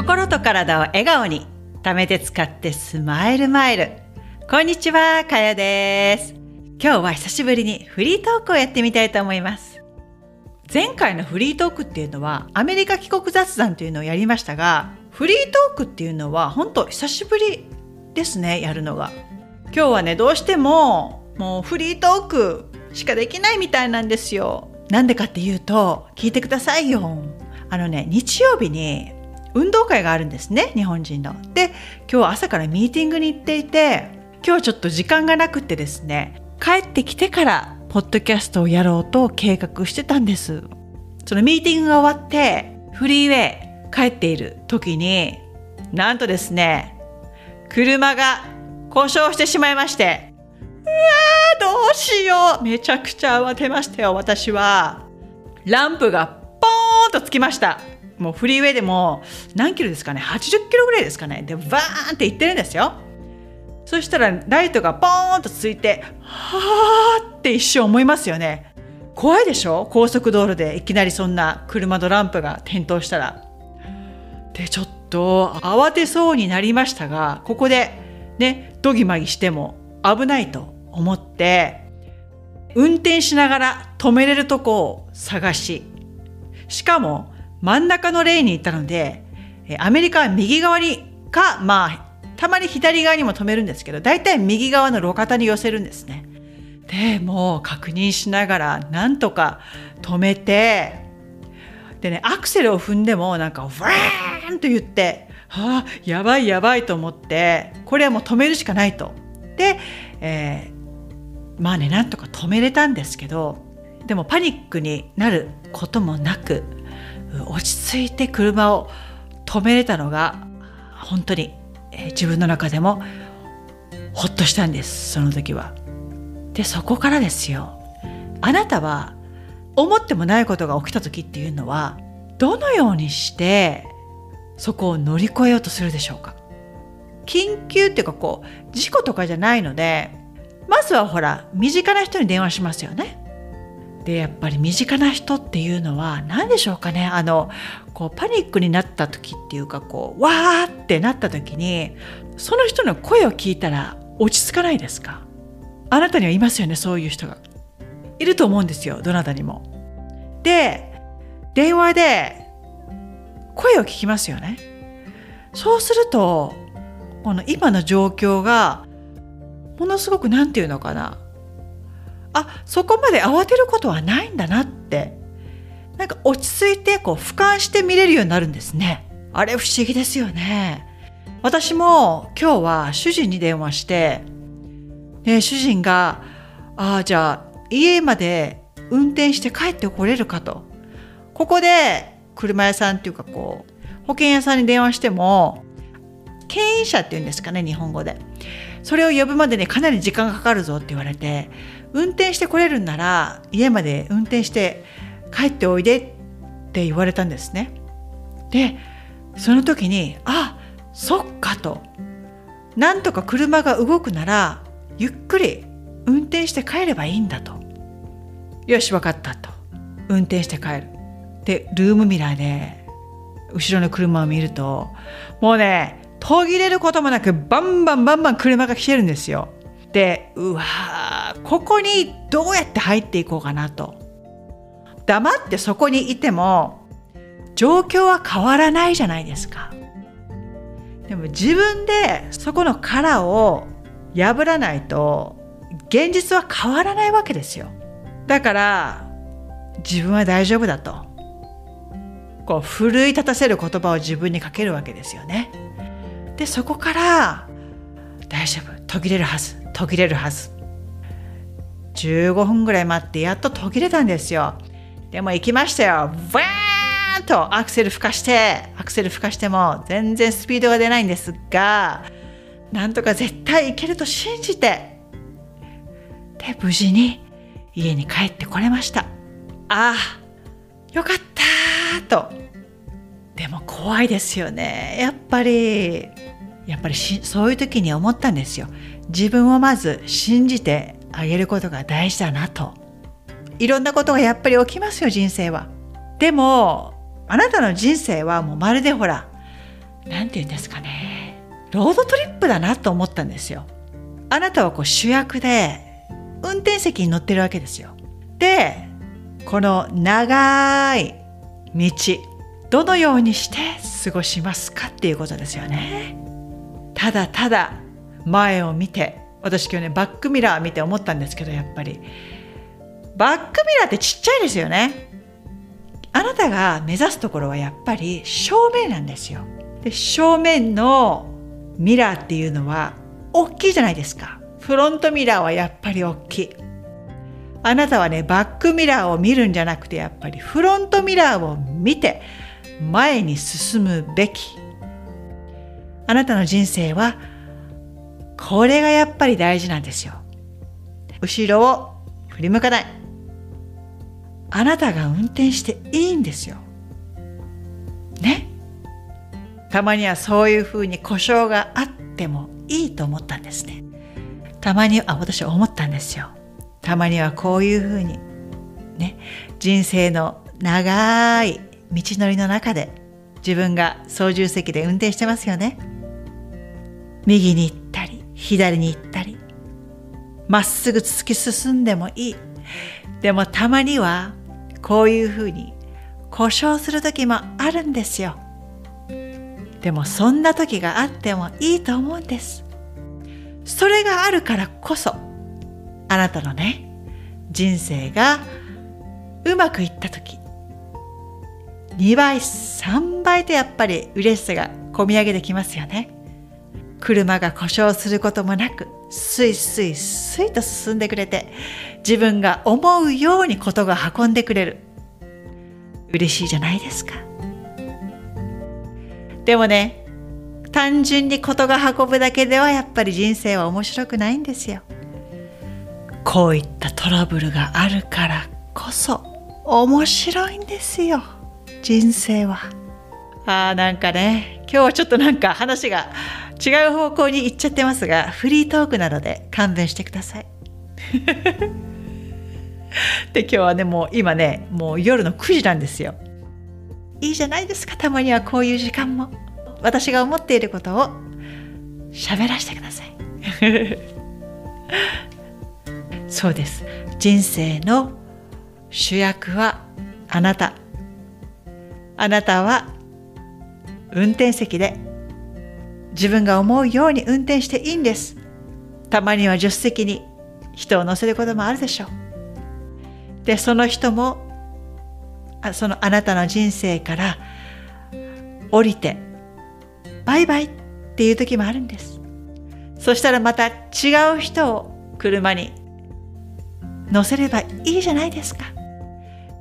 心と体を笑顔に貯めて使ってスマイルマイル。こんにちはかやです。今日は久しぶりにフリートークをやってみたいと思います。前回のフリートークっていうのはアメリカ帰国雑談というのをやりましたがフリートークっていうのは本当久しぶりですねやるのが。今日はねどうしてももうフリートークしかできないみたいなんですよ。なんでかっていうと聞いてくださいよ。あのね日曜日に運動会があるんですね日本人の。で今日朝からミーティングに行っていて今日ちょっと時間がなくてですね帰ってきてからポッドキャストをやろうと計画してたんです。そのミーティングが終わってフリーウェイ帰っている時になんとですね車が故障してしまいましてうわーどうしようめちゃくちゃ慌てましたよ私はランプがポーンとつきましたもうフリーウェイでも何キロですかね？80キロぐらいですかね？でバーンって行ってるんですよ。そしたらライトがポーンとついてはーって一瞬思いますよね。怖いでしょ？高速道路でいきなりそんな車のランプが点灯したら。でちょっと慌てそうになりましたがここでねドギマギしても危ないと思って運転しながら止めれるとこを探ししかも真ん中のレーンに行ったのでアメリカは右側にかまあたまに左側にも止めるんですけど大体右側の路肩に寄せるんですね。でもう確認しながらなんとか止めてでねアクセルを踏んでもなんかワーンと言ってはあやばいやばいと思ってこれはもう止めるしかないと。で、えー、まあねなんとか止めれたんですけどでもパニックになることもなく落ち着いて車を止めれたのが本当に、自分の中でもほっとしたんですその時は。でそこからですよあなたは思ってもないことが起きた時っていうのはどのようにしてそこを乗り越えようとするでしょうか緊急っていうかこう事故とかじゃないのでまずはほら身近な人に電話しますよね。でやっぱり身近な人っていうのは何でしょうかねあのこうパニックになった時っていうかこうわーってなった時にその人の声を聞いたら落ち着かないですか？あなたにはいますよねそういう人が。いると思うんですよどなたにも。で電話で声を聞きますよね。そうするとこの今の状況がものすごく何て言うのかなあそこまで慌てることはないんだなって。なんか落ち着いてこう俯瞰して見れるようになるんですね。あれ不思議ですよね。私も今日は主人に電話して、ね、主人が「ああじゃあ家まで運転して帰ってこれるか」と。ここで車屋さんっていうかこう保険屋さんに電話しても牽引車っていうんですかね日本語で。それを呼ぶまでにかなり時間がかかるぞって言われて運転してこれるんなら家まで運転して帰っておいでって言われたんですね。でその時にあそっかと。なんとか車が動くならゆっくり運転して帰ればいいんだと。よし分かったと。運転して帰る。でルームミラーで後ろの車を見るともうね途切れることもなくバンバンバンバン車が来てるんですよ。でうわここにどうやって入っていこうかなと。黙ってそこにいても状況は変わらないじゃないですか。でも自分でそこの殻を破らないと現実は変わらないわけですよ。だから自分は大丈夫だと。こう奮い立たせる言葉を自分にかけるわけですよね。でそこから大丈夫。途切れるはず。途切れるはず。15分ぐらい待ってやっと途切れたんですよ。でも行きましたよ。バーンとアクセル吹かしてアクセル吹かしても全然スピードが出ないんですがなんとか絶対行けると信じてで無事に家に帰ってこれました。ああよかったと。でも怖いですよね。やっぱりやっぱりそういう時に思ったんですよ。自分をまず信じてあげることが大事だなといろんなことがやっぱり起きますよ人生はでもあなたの人生はもうまるでほら何て言うんですかねロードトリップだなと思ったんですよ。あなたはこう主役で運転席に乗ってるわけですよ。でこの長い道どのようにして過ごしますかっていうことですよね。ただただ前を見て私今日ねバックミラー見て思ったんですけどやっぱりバックミラーってちっちゃいですよね。あなたが目指すところはやっぱり正面なんですよ。で正面のミラーっていうのは大きいじゃないですか。フロントミラーはやっぱり大きい。あなたはね、バックミラーを見るんじゃなくて、やっぱりフロントミラーを見て前に進むべき。あなたの人生は、これがやっぱり大事なんですよ。後ろを振り向かない。あなたが運転していいんですよ。ね？たまにはそういうふうに故障があってもいいと思ったんですね。たまに、あ、私は思ったんですよ。たまにはこういうふうにね？人生の長い道のりの中で自分が操縦席で運転してますよね右に行左に行ったりまっすぐ突き進んでもいい。でもたまにはこういうふうに故障する時もあるんですよ。でもそんな時があってもいいと思うんです。それがあるからこそあなたのね人生がうまくいった時2倍3倍とやっぱり嬉しさがこみ上げてきますよね。車が故障することもなくスイスイスイと進んでくれて自分が思うようにことが運んでくれる。嬉しいじゃないですか。でもね単純にことが運ぶだけではやっぱり人生は面白くないんですよ。こういったトラブルがあるからこそ面白いんですよ。人生は。あーなんかね今日はちょっとなんか話が違う方向に行っちゃってますがフリートークなので勘弁してください。で今日はねもう今ねもう夜の9時なんですよ。いいじゃないですかたまにはこういう時間も。私が思っていることを喋らせてください。そうです。人生の主役はあなた。あなたは運転席で自分が思うように運転していいんですたまには助手席に人を乗せることもあるでしょうでその人もあそのあなたの人生から降りてバイバイっていう時もあるんですそしたらまた違う人を車に乗せればいいじゃないですか。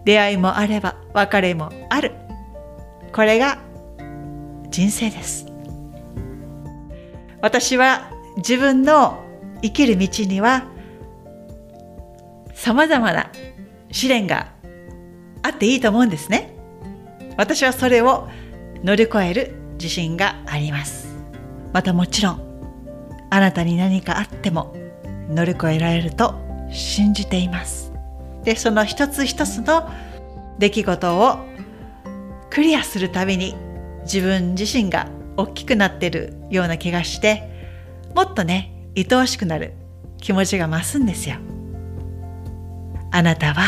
出会いもあれば別れもある。これが人生です。私は自分の生きる道には様々な試練があっていいと思うんですね。私はそれを乗り越える自信があります。またもちろんあなたに何かあっても乗り越えられると信じていますでその一つ一つの出来事をクリアするたびに自分自身が大きくなってるような気がしてもっとね愛おしくなる気持ちが増すんですよ。あなたは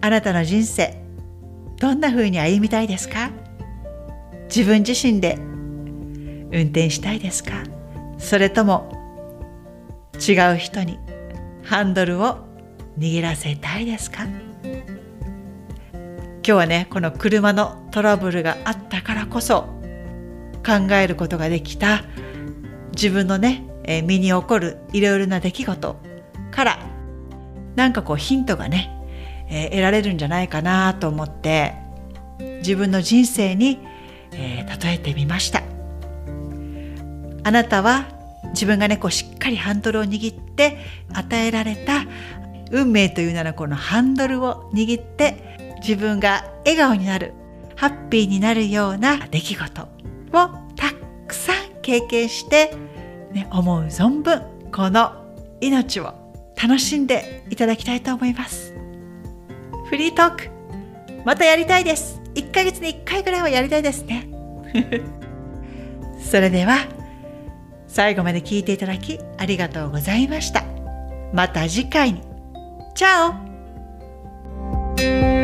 あなたの人生どんな風に歩みたいですか？自分自身で運転したいですか？それとも違う人にハンドルを握らせたいですか？今日はねこの車のトラブルがあったからこそ考えることができた。自分のね、え身に起こるいろいろな出来事からなんかこうヒントがね、えー、得られるんじゃないかなと思って自分の人生に、えー、例えてみました。あなたは自分がねこうしっかりハンドルを握って与えられた運命というならこのハンドルを握って自分が笑顔になるハッピーになるような出来事。をたくさん経験して、ね、思う存分この命を楽しんでいただきたいと思います。フリートークまたやりたいです。1ヶ月に1回ぐらいはやりたいですね。それでは最後まで聞いていただきありがとうございました。また次回に。チャオ。